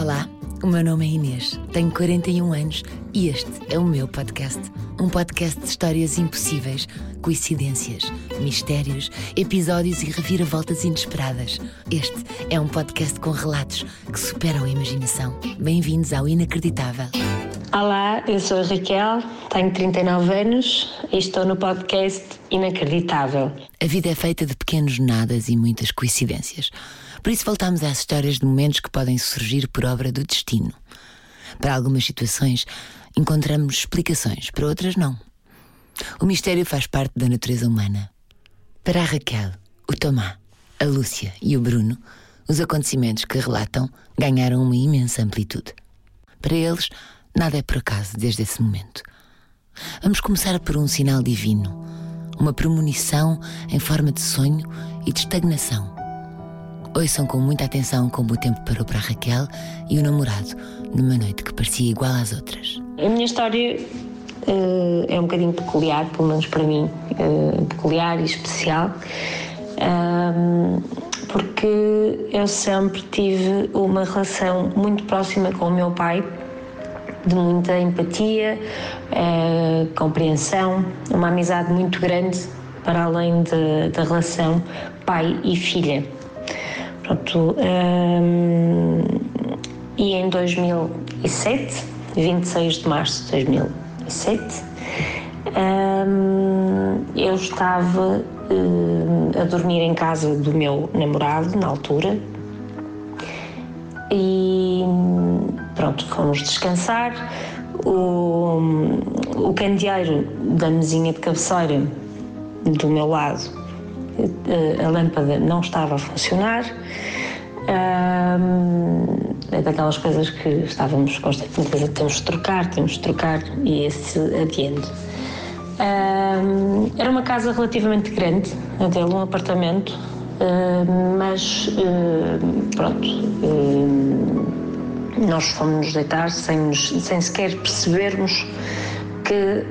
Olá, o meu nome é Inês, tenho 41 anos e este é o meu podcast. Um podcast de histórias impossíveis, coincidências, mistérios, episódios e reviravoltas inesperadas. Este é um podcast com relatos que superam a imaginação. Bem-vindos ao Inacreditável. Olá, eu sou a Raquel, tenho 39 anos e estou no podcast Inacreditável. A vida é feita de pequenos nadas e muitas coincidências. Por isso voltamos às histórias de momentos que podem surgir por obra do destino. Para algumas situações, encontramos explicações, para outras, não. O mistério faz parte da natureza humana. Para a Raquel, o Tomá, a Lúcia e o Bruno, os acontecimentos que relatam ganharam uma imensa amplitude. Para eles, nada é por acaso desde esse momento. Vamos começar por um sinal divino, uma premonição em forma de sonho e de estagnação Ouçam com muita atenção como o tempo parou para Raquel e o namorado numa noite que parecia igual às outras. A minha história uh, é um bocadinho peculiar, pelo menos para mim, uh, peculiar e especial, uh, porque eu sempre tive uma relação muito próxima com o meu pai, de muita empatia, eh, compreensão, uma amizade muito grande para além de, da relação pai e filha. Pronto, um, e em 2007, 26 de março de 2007, um, eu estava um, a dormir em casa do meu namorado na altura e pronto, fomos descansar. O, o candeeiro da mesinha de cabeceira do meu lado a lâmpada não estava a funcionar. é daquelas coisas que estávamos constantemente a temos de trocar, temos de trocar e esse adiante. era uma casa relativamente grande, até um apartamento, mas pronto, nós fomos nos deitar sem, sem sequer percebermos que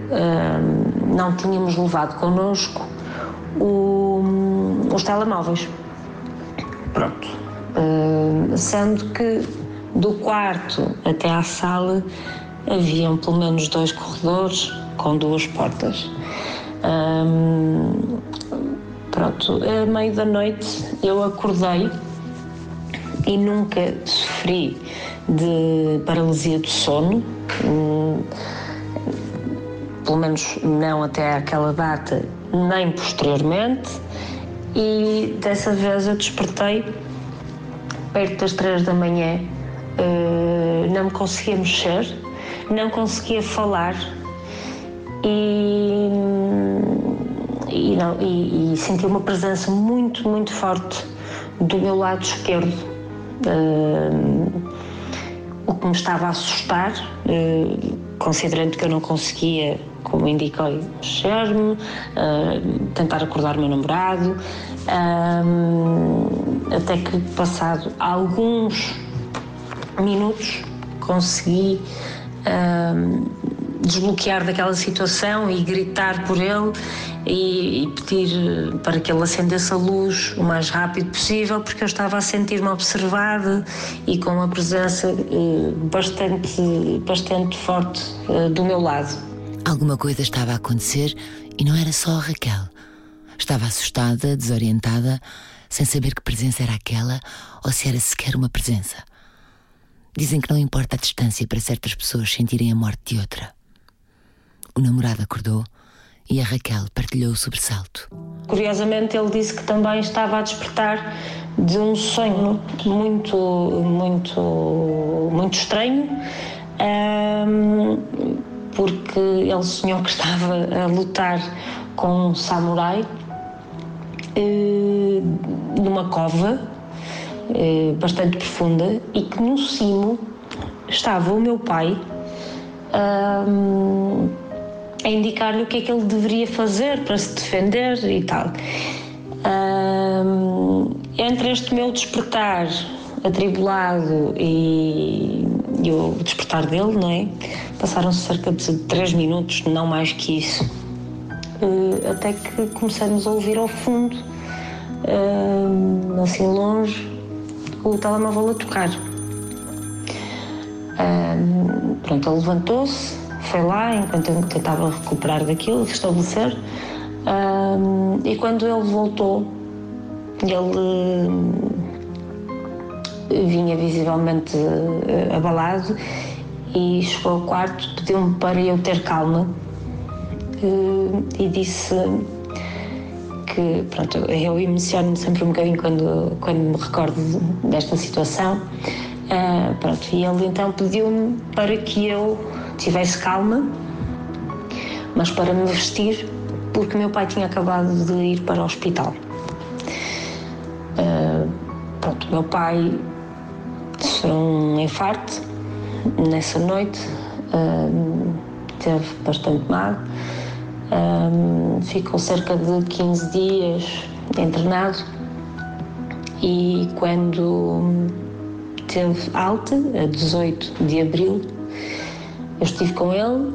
não tínhamos levado connosco o, os telemóveis. Pronto. Uh, sendo que do quarto até à sala haviam pelo menos dois corredores com duas portas. Um, pronto, a meio da noite eu acordei e nunca sofri de paralisia do sono, um, pelo menos não até aquela data, nem posteriormente, e dessa vez eu despertei perto das três da manhã, uh, não me conseguia mexer, não conseguia falar e, e, não, e, e senti uma presença muito, muito forte do meu lado esquerdo. Uh, o que me estava a assustar, uh, considerando que eu não conseguia como indiquei, mexer-me, uh, tentar acordar o meu namorado, uh, até que passado alguns minutos consegui uh, desbloquear daquela situação e gritar por ele e, e, pedir para que ele acendesse a luz o mais rápido possível, porque eu estava a sentir-me observada e com uma presença bastante, bastante forte do meu lado. Alguma coisa estava a acontecer e não era só a Raquel. Estava assustada, desorientada, sem saber que presença era aquela ou se era sequer uma presença. Dizem que não importa a distância para certas pessoas sentirem a morte de outra. O namorado acordou e a Raquel partilhou o sobressalto. Curiosamente, ele disse que também estava a despertar de um sonho muito, muito, muito estranho. Porque ele sonhou que estava a lutar com um samurai eh, numa cova eh, bastante profunda e que no cimo estava o meu pai a indicar-lhe o que é que ele deveria fazer para se defender e tal. Um, entre este meu despertar atribulado e, e o despertar dele, não é? Passaram-se cerca de três minutos, não mais que isso, uh, até que começamos a ouvir ao fundo, uh, assim longe, o telemóvel a tocar. pronto, ele levantou-se, foi lá enquanto eu tentava recuperar daquilo, restabelecer. Um, e quando ele voltou, ele vinha visivelmente uh, abalado e chegou ao quarto, pediu-me para eu ter calma uh, e disse que, pronto, eu emociono-me sempre um bocadinho quando, quando me recordo desta situação. Uh, pronto, e ele então pediu-me para que eu tivesse calma, mas para me vestir, porque meu pai tinha acabado de ir para o hospital. Uh, pronto, meu pai sofreu um infarto nessa noite, uh, teve bastante mal, uh, ficou cerca de 15 dias internado e quando teve alta, a 18 de abril, eu estive com ele,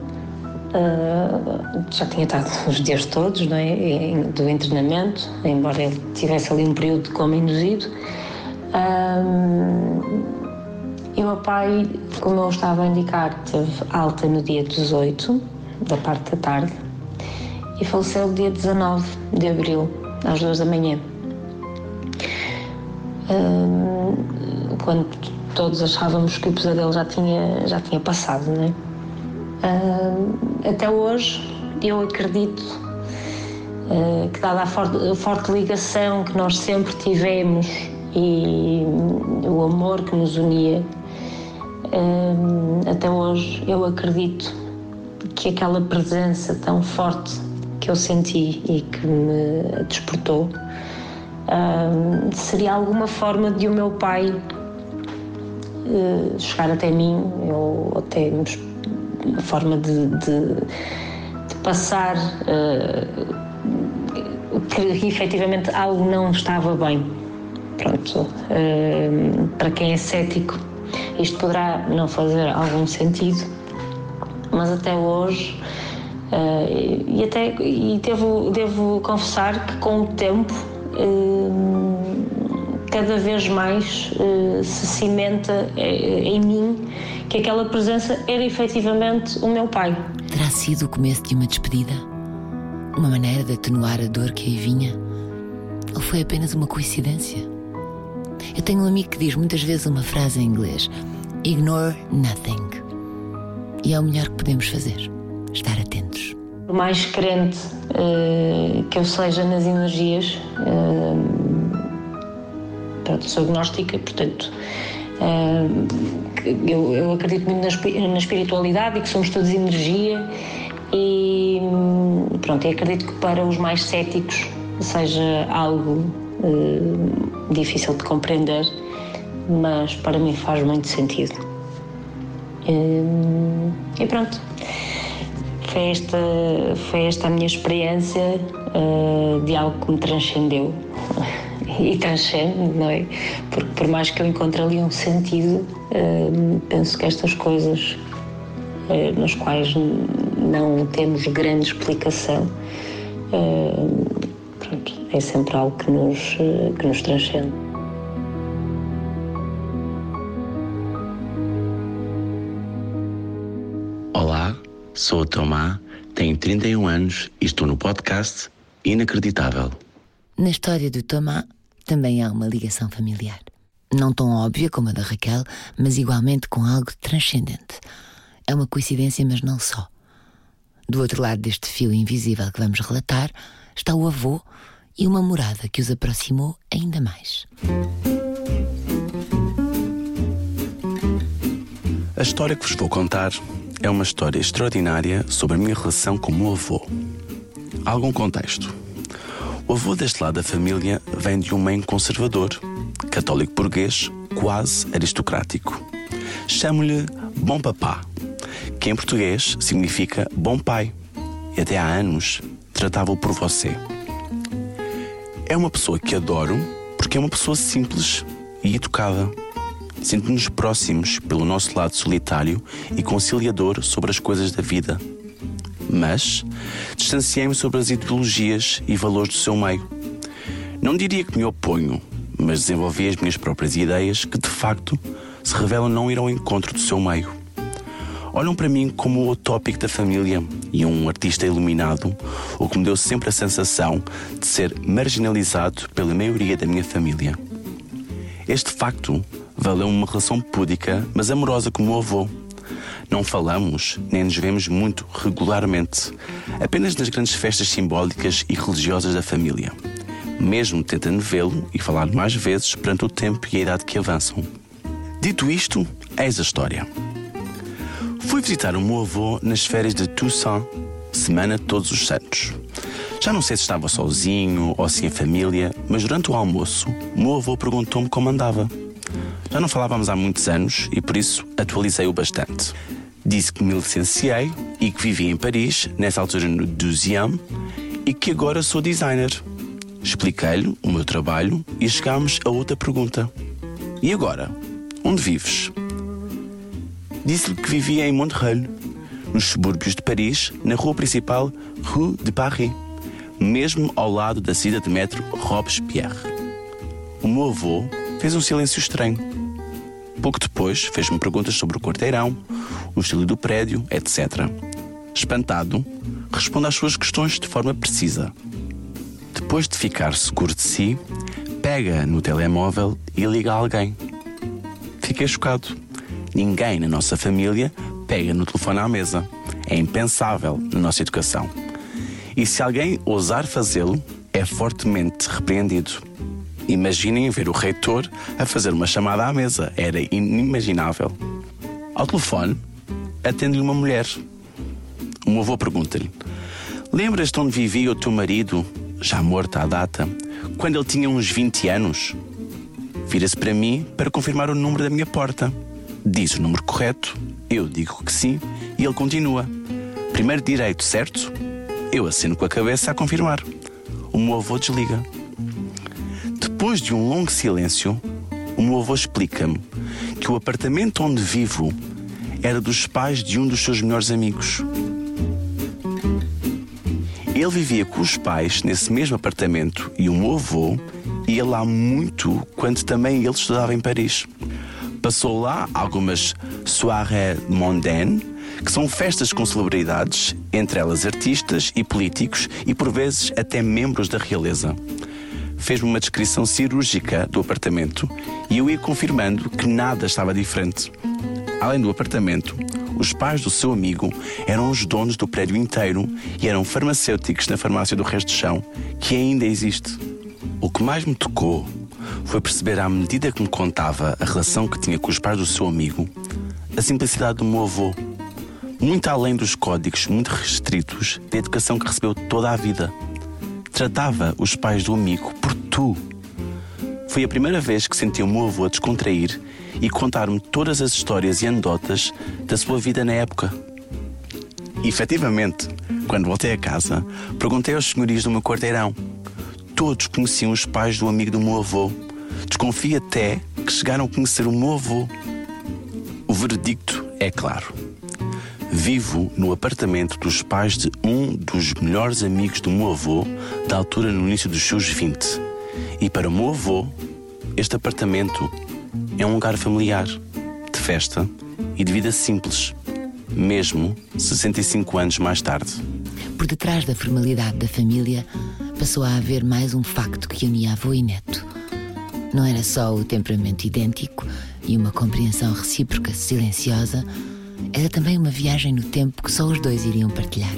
uh, já tinha estado os dias todos não é? do internamento, embora ele tivesse ali um período de coma induzido. Um, e o meu pai, como eu estava a indicar, teve alta no dia 18, da parte da tarde, e faleceu dia 19 de abril, às duas da manhã. Um, quando todos achávamos que o pesadelo já tinha, já tinha passado, não é? Uh, até hoje, eu acredito uh, que, dada a forte, a forte, ligação que nós sempre tivemos e o amor que nos unia, uh, até hoje eu acredito que aquela presença tão forte que eu senti e que me despertou seria alguma forma de o meu pai chegar até mim, ou até uma forma de, de, de passar uh, que efetivamente algo não estava bem. Pronto, uh, para quem é cético, isto poderá não fazer algum sentido, mas até hoje, uh, e até e devo, devo confessar que com o tempo cada vez mais se cimenta em mim que aquela presença era efetivamente o meu pai. Terá sido o começo de uma despedida? Uma maneira de atenuar a dor que aí vinha? Ou foi apenas uma coincidência? Eu tenho um amigo que diz muitas vezes uma frase em inglês: Ignore nothing. E é o melhor que podemos fazer: estar atentos. Por mais crente uh, que eu seja nas energias, uh, pronto, sou agnóstica, portanto eu, eu acredito muito na, na espiritualidade e que somos todos energia e pronto, acredito que para os mais céticos seja algo uh, difícil de compreender, mas para mim faz muito sentido. Uh, e pronto, foi esta, foi esta a minha experiência uh, de algo que me transcendeu. e transcende, não é? Porque por mais que eu encontre ali um sentido, uh, penso que estas coisas uh, nas quais não temos grande explicação, uh, pronto, é sempre algo que nos, que nos transcende. Olá, sou o Tomá, tenho 31 anos e estou no podcast Inacreditável. Na história do Tomá também há uma ligação familiar. Não tão óbvia como a da Raquel, mas igualmente com algo transcendente. É uma coincidência, mas não só. Do outro lado deste fio invisível que vamos relatar está o avô e uma morada que os aproximou ainda mais. A história que vos vou contar é uma história extraordinária sobre a minha relação com o meu avô. Algum contexto. O avô deste lado da família vem de um meio conservador, católico burguês, quase aristocrático. Chamo-lhe Bom Papá, que em português significa bom pai, e até há anos tratava-o por você. É uma pessoa que adoro porque é uma pessoa simples e educada. Sinto-nos próximos pelo nosso lado solitário e conciliador sobre as coisas da vida mas distanciei-me sobre as ideologias e valores do seu meio. Não diria que me oponho, mas desenvolvi as minhas próprias ideias que, de facto, se revelam não ir ao encontro do seu meio. olham para mim como o tópico da família e um artista iluminado, o que me deu sempre a sensação de ser marginalizado pela maioria da minha família. Este facto valeu uma relação púdica, mas amorosa com o avô. Não falamos nem nos vemos muito regularmente, apenas nas grandes festas simbólicas e religiosas da família, mesmo tentando vê-lo e falar mais vezes perante o tempo e a idade que avançam. Dito isto, eis a história. Fui visitar o meu avô nas férias de Toussaint, semana de Todos os Santos. Já não sei se estava sozinho ou sem a família, mas durante o almoço, meu avô perguntou-me como andava. Já não falávamos há muitos anos e por isso atualizei-o bastante. Disse que me licenciei e que vivia em Paris, nessa altura no 12 e que agora sou designer. Expliquei-lhe o meu trabalho e chegámos a outra pergunta. E agora? Onde vives? Disse-lhe que vivia em Montreuil, nos subúrbios de Paris, na rua principal Rue de Paris, mesmo ao lado da cidade de metro Robespierre. O meu avô fez um silêncio estranho. Pouco depois fez-me perguntas sobre o quarteirão, o estilo do prédio, etc. Espantado, responde às suas questões de forma precisa. Depois de ficar seguro de si, pega no telemóvel e liga a alguém. Fiquei chocado. Ninguém na nossa família pega no telefone à mesa. É impensável na nossa educação. E se alguém ousar fazê-lo, é fortemente repreendido. Imaginem ver o reitor a fazer uma chamada à mesa. Era inimaginável. Ao telefone, atende-lhe uma mulher. O meu avô pergunta-lhe: Lembras-te onde vivia o teu marido, já morto à data, quando ele tinha uns 20 anos? Vira-se para mim para confirmar o número da minha porta. Diz o número correto, eu digo que sim e ele continua. Primeiro direito, certo? Eu assino com a cabeça a confirmar. O meu avô desliga. Depois de um longo silêncio, o meu avô explica-me que o apartamento onde vivo era dos pais de um dos seus melhores amigos. Ele vivia com os pais nesse mesmo apartamento e o meu avô ia lá muito quando também ele estudava em Paris. Passou lá algumas soirées mondaines, que são festas com celebridades, entre elas artistas e políticos e por vezes até membros da realeza. Fez-me uma descrição cirúrgica do apartamento e eu ia confirmando que nada estava diferente. Além do apartamento, os pais do seu amigo eram os donos do prédio inteiro e eram farmacêuticos na farmácia do Resto de Chão, que ainda existe. O que mais me tocou foi perceber, à medida que me contava a relação que tinha com os pais do seu amigo, a simplicidade do meu avô. Muito além dos códigos muito restritos da educação que recebeu toda a vida. Tratava os pais do amigo por tu. Foi a primeira vez que senti o meu avô a descontrair e contar-me todas as histórias e anedotas da sua vida na época. E, efetivamente, quando voltei a casa, perguntei aos senhorios do meu quarteirão. Todos conheciam os pais do amigo do meu avô. Desconfio até que chegaram a conhecer o meu avô. O veredicto é claro. Vivo no apartamento dos pais de um dos melhores amigos do meu avô, da altura no início dos seus 20. E para o meu avô, este apartamento é um lugar familiar, de festa e de vida simples, mesmo 65 anos mais tarde. Por detrás da formalidade da família, passou a haver mais um facto que unia avô e neto. Não era só o temperamento idêntico e uma compreensão recíproca silenciosa, era também uma viagem no tempo que só os dois iriam partilhar.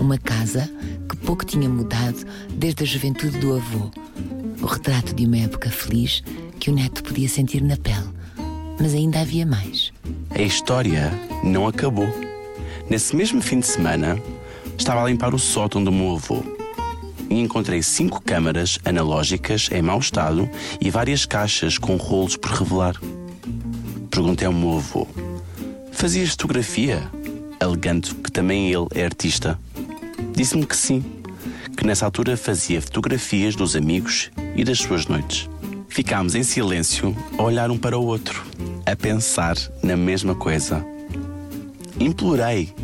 Uma casa que pouco tinha mudado desde a juventude do avô. O retrato de uma época feliz que o neto podia sentir na pele. Mas ainda havia mais. A história não acabou. Nesse mesmo fim de semana, estava a limpar o sótão do meu avô e encontrei cinco câmaras analógicas em mau estado e várias caixas com rolos por revelar. Perguntei ao meu avô: Fazias fotografia? Alegando que também ele é artista. Disse-me que sim, que nessa altura fazia fotografias dos amigos e das suas noites. Ficámos em silêncio a olhar um para o outro, a pensar na mesma coisa. Implorei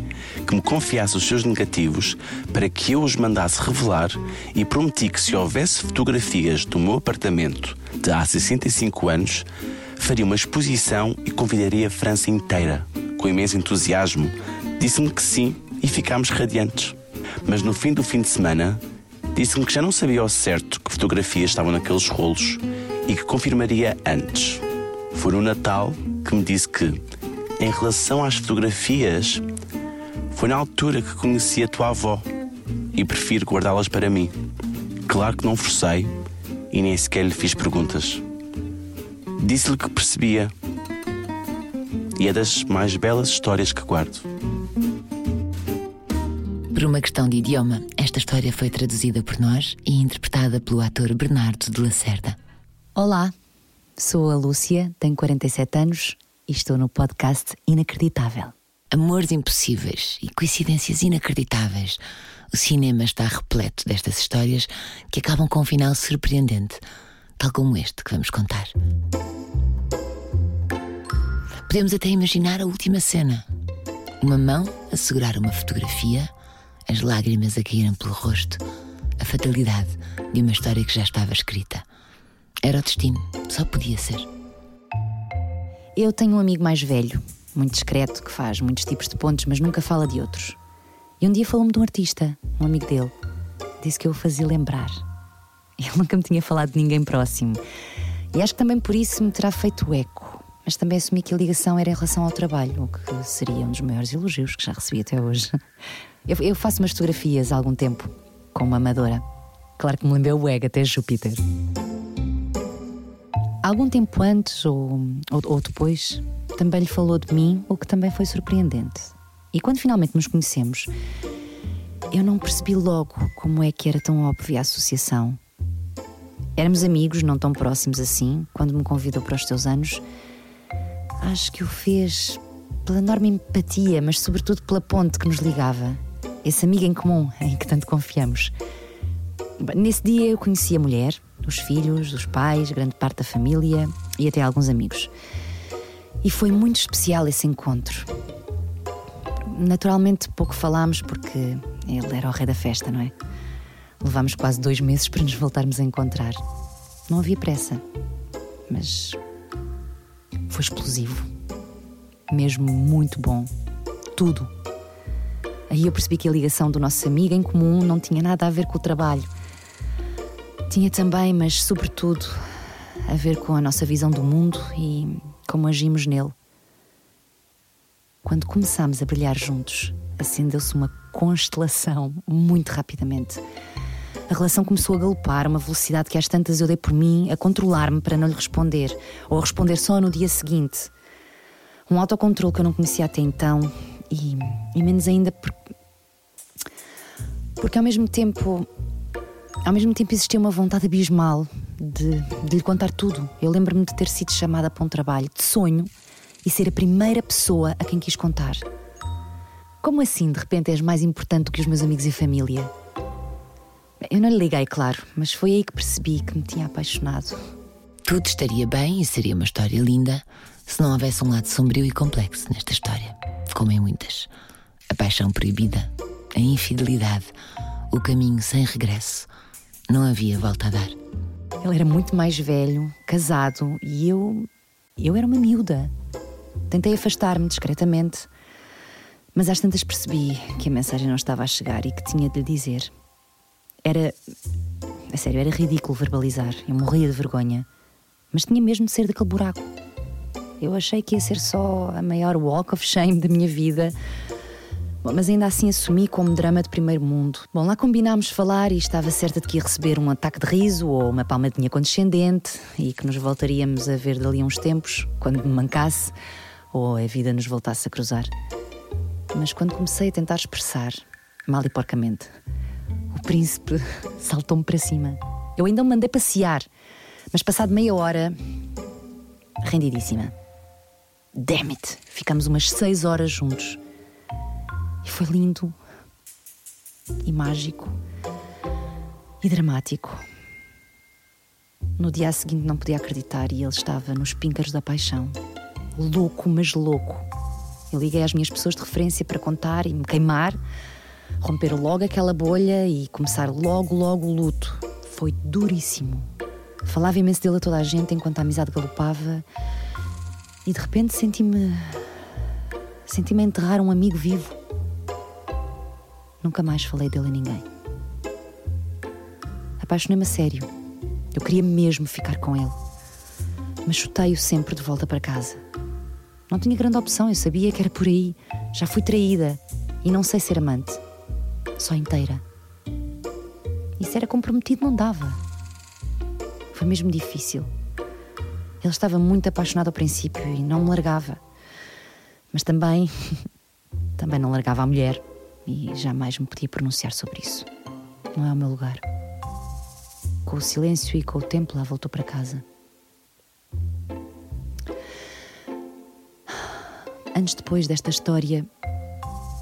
que me confiasse os seus negativos para que eu os mandasse revelar e prometi que se houvesse fotografias do meu apartamento de há 65 anos, faria uma exposição e convidaria a França inteira, com imenso entusiasmo, disse-me que sim e ficámos radiantes. Mas no fim do fim de semana, disse-me que já não sabia ao certo que fotografias estavam naqueles rolos e que confirmaria antes. Foi no Natal que me disse que, em relação às fotografias, foi na altura que conheci a tua avó e prefiro guardá-las para mim. Claro que não forcei e nem sequer lhe fiz perguntas. Disse-lhe que percebia. E é das mais belas histórias que guardo. Por uma questão de idioma, esta história foi traduzida por nós e interpretada pelo ator Bernardo de Lacerda. Olá, sou a Lúcia, tenho 47 anos e estou no podcast Inacreditável. Amores impossíveis e coincidências inacreditáveis. O cinema está repleto destas histórias que acabam com um final surpreendente, tal como este que vamos contar. Podemos até imaginar a última cena: uma mão a segurar uma fotografia, as lágrimas a caírem pelo rosto, a fatalidade de uma história que já estava escrita. Era o destino, só podia ser. Eu tenho um amigo mais velho, muito discreto, que faz muitos tipos de pontos, mas nunca fala de outros. E um dia falou-me de um artista, um amigo dele. Disse que eu o fazia lembrar. Ele nunca me tinha falado de ninguém próximo. E acho que também por isso me terá feito eco. Mas também assumi que a ligação era em relação ao trabalho, o que seria um dos maiores elogios que já recebi até hoje. Eu, eu faço umas fotografias há algum tempo, com uma amadora. Claro que me lembrei o Egg até Júpiter. Algum tempo antes ou, ou, ou depois, também lhe falou de mim, o que também foi surpreendente. E quando finalmente nos conhecemos, eu não percebi logo como é que era tão óbvia a associação. Éramos amigos, não tão próximos assim, quando me convidou para os teus anos. Acho que o fez pela enorme empatia, mas sobretudo pela ponte que nos ligava. Esse amigo em comum em que tanto confiamos. Nesse dia eu conheci a mulher, os filhos, os pais, grande parte da família e até alguns amigos. E foi muito especial esse encontro. Naturalmente pouco falámos porque ele era o rei da festa, não é? Levámos quase dois meses para nos voltarmos a encontrar. Não havia pressa, mas foi explosivo. Mesmo muito bom. Tudo. Aí eu percebi que a ligação do nosso amigo em comum não tinha nada a ver com o trabalho. Tinha também, mas sobretudo, a ver com a nossa visão do mundo e como agimos nele. Quando começámos a brilhar juntos, acendeu-se uma constelação muito rapidamente. A relação começou a galopar a uma velocidade que às tantas eu dei por mim a controlar-me para não lhe responder, ou a responder só no dia seguinte. Um autocontrole que eu não conhecia até então, e, e menos ainda porque, porque ao mesmo tempo ao mesmo tempo existia uma vontade abismal de, de lhe contar tudo. Eu lembro-me de ter sido chamada para um trabalho de sonho e ser a primeira pessoa a quem quis contar. Como assim, de repente, és mais importante que os meus amigos e família? Eu não lhe liguei, claro, mas foi aí que percebi que me tinha apaixonado. Tudo estaria bem e seria uma história linda se não houvesse um lado sombrio e complexo nesta história, como em muitas. A paixão proibida, a infidelidade, o caminho sem regresso. Não havia volta a dar. Ele era muito mais velho, casado, e eu. eu era uma miúda. Tentei afastar-me discretamente, mas às tantas percebi que a mensagem não estava a chegar e que tinha de lhe dizer. Era. A sério, era ridículo verbalizar. Eu morria de vergonha. Mas tinha mesmo de ser daquele buraco. Eu achei que ia ser só a maior walk of shame da minha vida, Bom, mas ainda assim assumi como drama de primeiro mundo. Bom, lá combinámos falar e estava certa de que ia receber um ataque de riso ou uma palmadinha condescendente e que nos voltaríamos a ver dali a uns tempos, quando me mancasse ou a vida nos voltasse a cruzar. Mas quando comecei a tentar expressar, mal e porcamente, o príncipe saltou-me para cima. Eu ainda o mandei passear, mas passado meia hora, rendidíssima. Damn it! Ficamos umas seis horas juntos. E foi lindo, e mágico, e dramático. No dia seguinte não podia acreditar e ele estava nos píncaros da paixão. Louco, mas louco. Eu liguei às minhas pessoas de referência para contar e me queimar, romper logo aquela bolha e começar logo, logo o luto. Foi duríssimo. Falava imenso dele a toda a gente enquanto a amizade galopava e de repente senti-me Senti-me enterrar um amigo vivo. Nunca mais falei dele a ninguém. Apaixonei-me a sério. Eu queria mesmo ficar com ele. Mas chutei-o sempre de volta para casa. Não tinha grande opção, eu sabia que era por aí. Já fui traída e não sei ser amante. Só inteira. E se era comprometido, não dava. Foi mesmo difícil. Ele estava muito apaixonado ao princípio e não me largava. Mas também. também não largava a mulher e jamais me podia pronunciar sobre isso. Não é o meu lugar. Com o silêncio e com o tempo, lá voltou para casa. Antes depois desta história,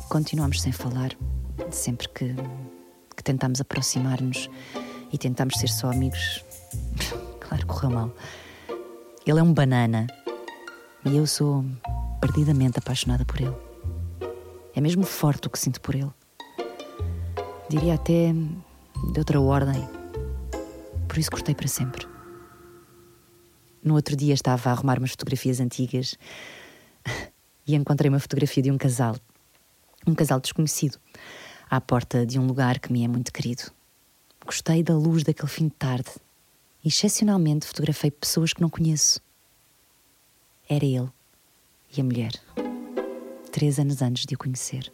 continuamos sem falar, sempre que, que tentamos aproximar-nos e tentamos ser só amigos. claro, correu mal. Ele é um banana e eu sou perdidamente apaixonada por ele. É mesmo forte o que sinto por ele. Diria até de outra ordem. Por isso cortei para sempre. No outro dia estava a arrumar umas fotografias antigas e encontrei uma fotografia de um casal, um casal desconhecido, à porta de um lugar que me é muito querido. Gostei da luz daquele fim de tarde e, excepcionalmente, fotografei pessoas que não conheço. Era ele e a mulher, três anos antes de o conhecer.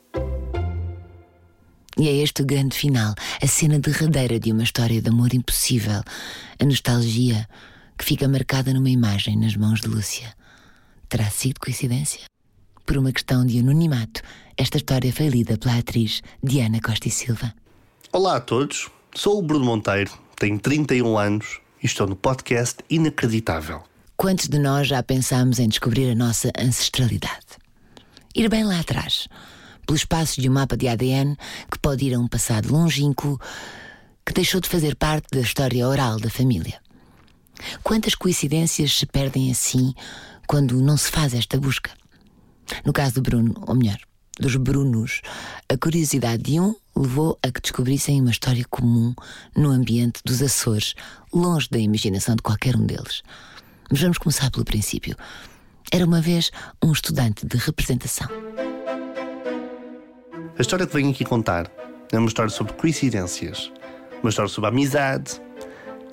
E é este o grande final, a cena derradeira de uma história de amor impossível, a nostalgia que fica marcada numa imagem nas mãos de Lúcia. Terá sido coincidência? Por uma questão de anonimato, esta história foi lida pela atriz Diana Costa e Silva. Olá a todos, sou o Bruno Monteiro, tenho 31 anos e estou no podcast Inacreditável. Quantos de nós já pensámos em descobrir a nossa ancestralidade? Ir bem lá atrás, pelos passos de um mapa de ADN que pode ir a um passado longínquo que deixou de fazer parte da história oral da família. Quantas coincidências se perdem assim quando não se faz esta busca? No caso do Bruno, ou melhor, dos Brunos, a curiosidade de um levou a que descobrissem uma história comum no ambiente dos Açores, longe da imaginação de qualquer um deles. Mas vamos começar pelo princípio. Era uma vez um estudante de representação. A história que venho aqui contar é uma história sobre coincidências, uma história sobre amizade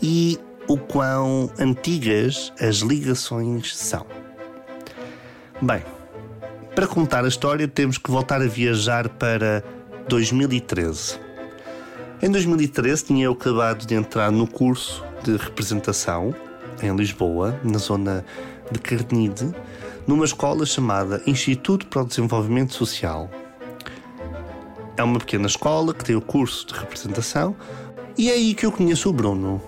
e o quão antigas as ligações são. Bem, para contar a história, temos que voltar a viajar para 2013. Em 2013, tinha eu acabado de entrar no curso de representação em Lisboa, na zona de Carnide, numa escola chamada Instituto para o Desenvolvimento Social. É uma pequena escola que tem o curso de representação e é aí que eu conheço o Bruno.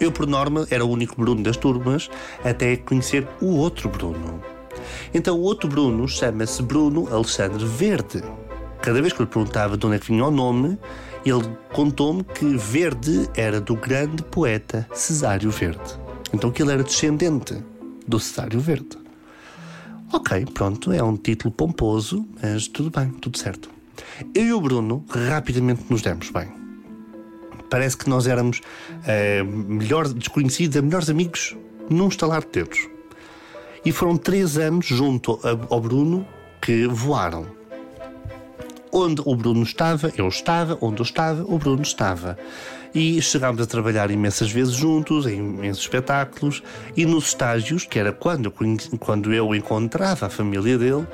Eu, por norma, era o único Bruno das turmas até conhecer o outro Bruno. Então o outro Bruno chama-se Bruno Alexandre Verde. Cada vez que eu lhe perguntava de onde é que vinha o nome, ele contou-me que Verde era do grande poeta Cesário Verde. Então que ele era descendente do Cesário Verde. Ok, pronto, é um título pomposo, mas tudo bem, tudo certo. Eu e o Bruno rapidamente nos demos bem. Parece que nós éramos uh, melhor desconhecidos, melhores amigos num estalar de dedos. E foram três anos junto ao Bruno que voaram. Onde o Bruno estava, eu estava, onde eu estava, o Bruno estava. E chegámos a trabalhar imensas vezes juntos, em imensos espetáculos, e nos estágios, que era quando eu, quando eu encontrava a família dele,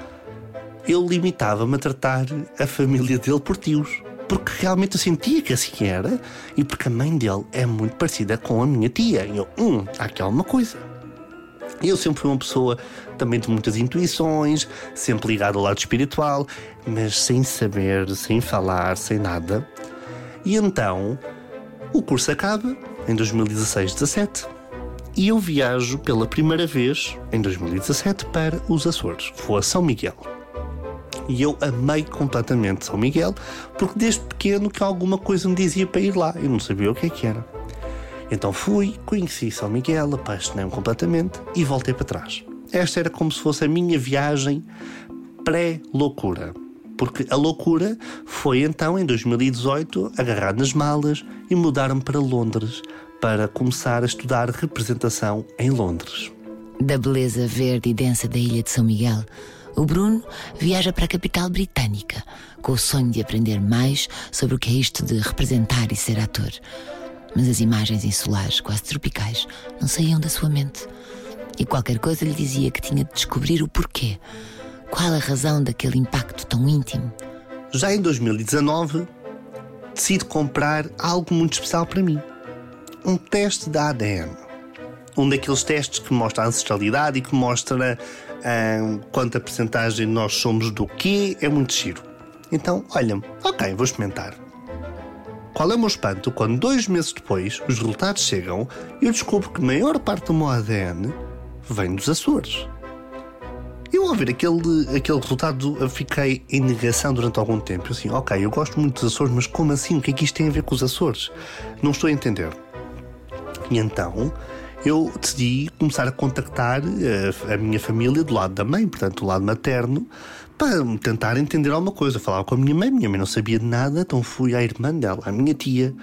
ele limitava-me a tratar a família dele por tios. Porque realmente eu sentia que assim era, e porque a mãe dele é muito parecida com a minha tia. E eu, hum, há aqui alguma coisa. Eu sempre fui uma pessoa também de muitas intuições, sempre ligado ao lado espiritual, mas sem saber, sem falar, sem nada. E então, o curso acaba em 2016-17 e eu viajo pela primeira vez em 2017 para os Açores. Vou a São Miguel. E eu amei completamente São Miguel, porque desde pequeno que alguma coisa me dizia para ir lá. Eu não sabia o que é que era. Então fui, conheci São Miguel, apaixonei-me completamente e voltei para trás. Esta era como se fosse a minha viagem pré-loucura. Porque a loucura foi então, em 2018, agarrar nas malas e mudar-me para Londres para começar a estudar representação em Londres. Da beleza verde e densa da ilha de São Miguel, O Bruno viaja para a capital britânica com o sonho de aprender mais sobre o que é isto de representar e ser ator. Mas as imagens insulares, quase tropicais, não saíam da sua mente. E qualquer coisa lhe dizia que tinha de descobrir o porquê. Qual a razão daquele impacto tão íntimo? Já em 2019, decido comprar algo muito especial para mim: um teste da ADN. Um daqueles testes que mostra a ancestralidade e que mostra hum, quanta percentagem nós somos do quê, é muito giro. Então, olha-me, ok, vou experimentar. Qual é o meu espanto quando, dois meses depois, os resultados chegam e eu descubro que a maior parte do meu ADN vem dos Açores. Eu, ao ver aquele, aquele resultado, fiquei em negação durante algum tempo. Eu, assim, ok, eu gosto muito dos Açores, mas como assim? O que é que isto tem a ver com os Açores? Não estou a entender. E então eu decidi começar a contactar a, eh, a minha família do lado da mãe, portanto, do lado materno, para tentar entender alguma coisa. Falava com a minha mãe, minha mãe não sabia de nada, então fui à irmã dela, à minha tia.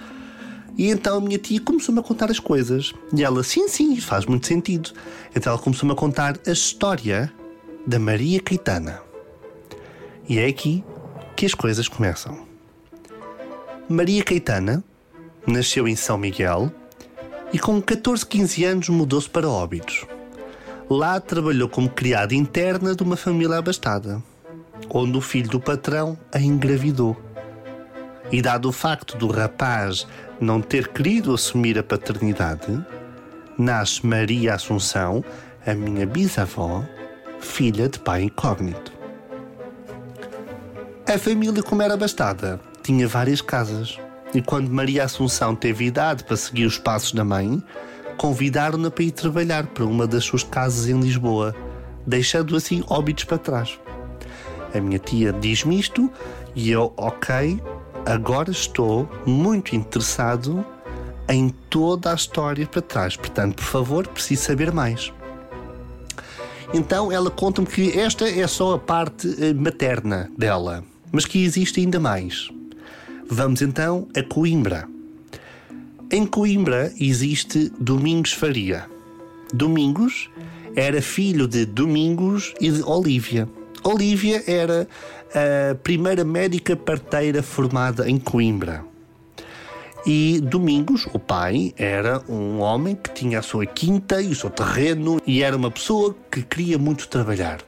E então a minha tia começou-me a contar as coisas. E ela, sim, sim, faz muito sentido. Então ela começou-me a contar a história da Maria Caetana. E é aqui que as coisas começam. Maria Caetana nasceu em São Miguel e com 14, 15 anos mudou-se para Óbidos. Lá trabalhou como criada interna de uma família abastada, onde o filho do patrão a engravidou. E dado o facto do rapaz não ter querido assumir a paternidade, nasce Maria Assunção, a minha bisavó, filha de pai incógnito. A família, como era abastada, tinha várias casas. E quando Maria Assunção teve idade para seguir os passos da mãe, convidaram-na para ir trabalhar para uma das suas casas em Lisboa, deixando assim óbitos para trás. A minha tia diz-me isto e eu, ok, agora estou muito interessado em toda a história para trás. Portanto, por favor, preciso saber mais. Então ela conta-me que esta é só a parte eh, materna dela, mas que existe ainda mais. Vamos então a Coimbra. Em Coimbra existe Domingos Faria. Domingos era filho de Domingos e de Olívia. Olívia era a primeira médica parteira formada em Coimbra. E Domingos, o pai, era um homem que tinha a sua quinta e o seu terreno e era uma pessoa que queria muito trabalhar.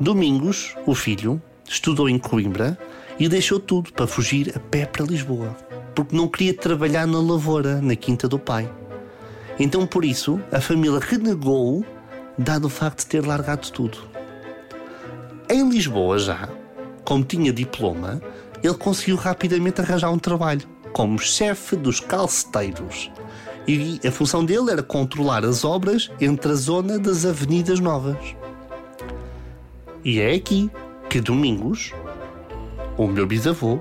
Domingos, o filho, estudou em Coimbra e deixou tudo para fugir a pé para Lisboa, porque não queria trabalhar na lavoura, na quinta do pai. Então, por isso, a família renegou, dado o facto de ter largado tudo. Em Lisboa, já, como tinha diploma, ele conseguiu rapidamente arranjar um trabalho como chefe dos calceteiros. E a função dele era controlar as obras entre a zona das Avenidas Novas. E é aqui que Domingos, o meu bisavô,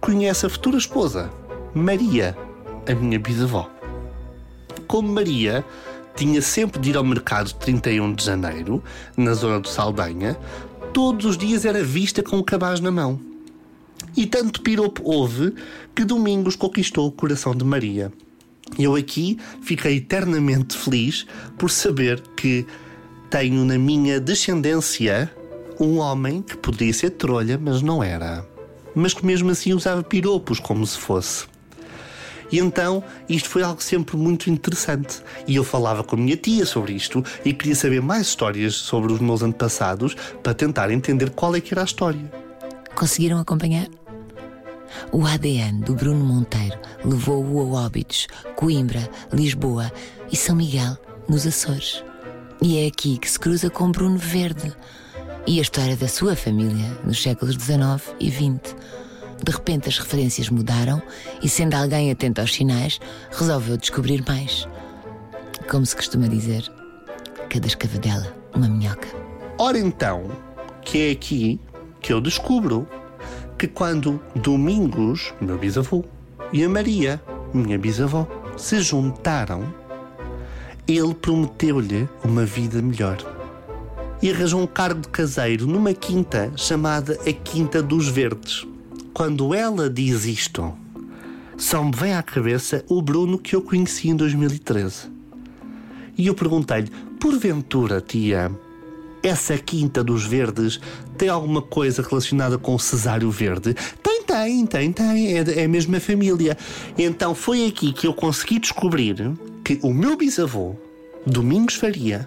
conhece a futura esposa, Maria, a minha bisavó. Como Maria tinha sempre de ir ao mercado 31 de janeiro, na zona do Saldanha, todos os dias era vista com o cabaz na mão e tanto piropo houve que Domingos conquistou o coração de Maria. Eu aqui fiquei eternamente feliz por saber que tenho na minha descendência um homem que podia ser trolha, mas não era. Mas que mesmo assim usava piropos como se fosse. E então isto foi algo sempre muito interessante. E eu falava com a minha tia sobre isto e queria saber mais histórias sobre os meus antepassados para tentar entender qual é que era a história. Conseguiram acompanhar? O ADN do Bruno Monteiro levou-o a Óbidos, Coimbra, Lisboa e São Miguel, nos Açores. E é aqui que se cruza com Bruno Verde e a história da sua família nos séculos XIX e XX. De repente as referências mudaram e, sendo alguém atento aos sinais, resolveu descobrir mais. Como se costuma dizer, cada escavadela uma minhoca. Ora então, que é aqui que eu descubro que quando Domingos, meu bisavô, e a Maria, minha bisavó, se juntaram, ele prometeu-lhe uma vida melhor. E arranjou um cargo de caseiro numa quinta chamada a Quinta dos Verdes. Quando ela diz isto, só me vem à cabeça o Bruno que eu conheci em 2013. E eu perguntei-lhe: porventura, tia, essa quinta dos verdes tem alguma coisa relacionada com o Cesário Verde? Tem, tem, tem, tem. É, é a mesma família. Então foi aqui que eu consegui descobrir que o meu bisavô, Domingos Faria,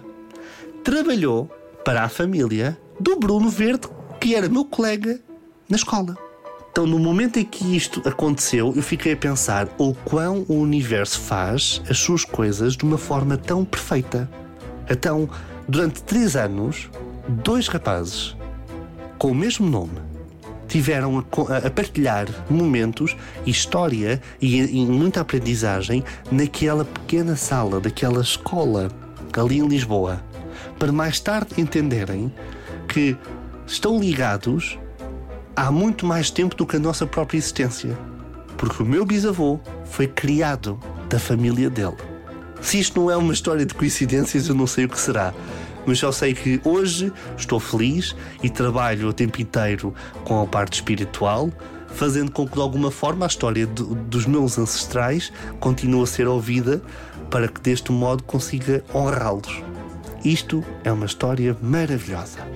trabalhou para a família do Bruno Verde, que era meu colega na escola. Então, no momento em que isto aconteceu, eu fiquei a pensar o quão o universo faz as suas coisas de uma forma tão perfeita. Então, durante três anos, dois rapazes com o mesmo nome tiveram a, a partilhar momentos, história e, e muita aprendizagem naquela pequena sala daquela escola ali em Lisboa, para mais tarde entenderem que estão ligados há muito mais tempo do que a nossa própria existência. Porque o meu bisavô foi criado da família dele. Se isto não é uma história de coincidências, eu não sei o que será. Mas só sei que hoje estou feliz e trabalho o tempo inteiro com a parte espiritual, fazendo com que de alguma forma a história dos meus ancestrais continue a ser ouvida para que deste modo consiga honrá-los. Isto é uma história maravilhosa.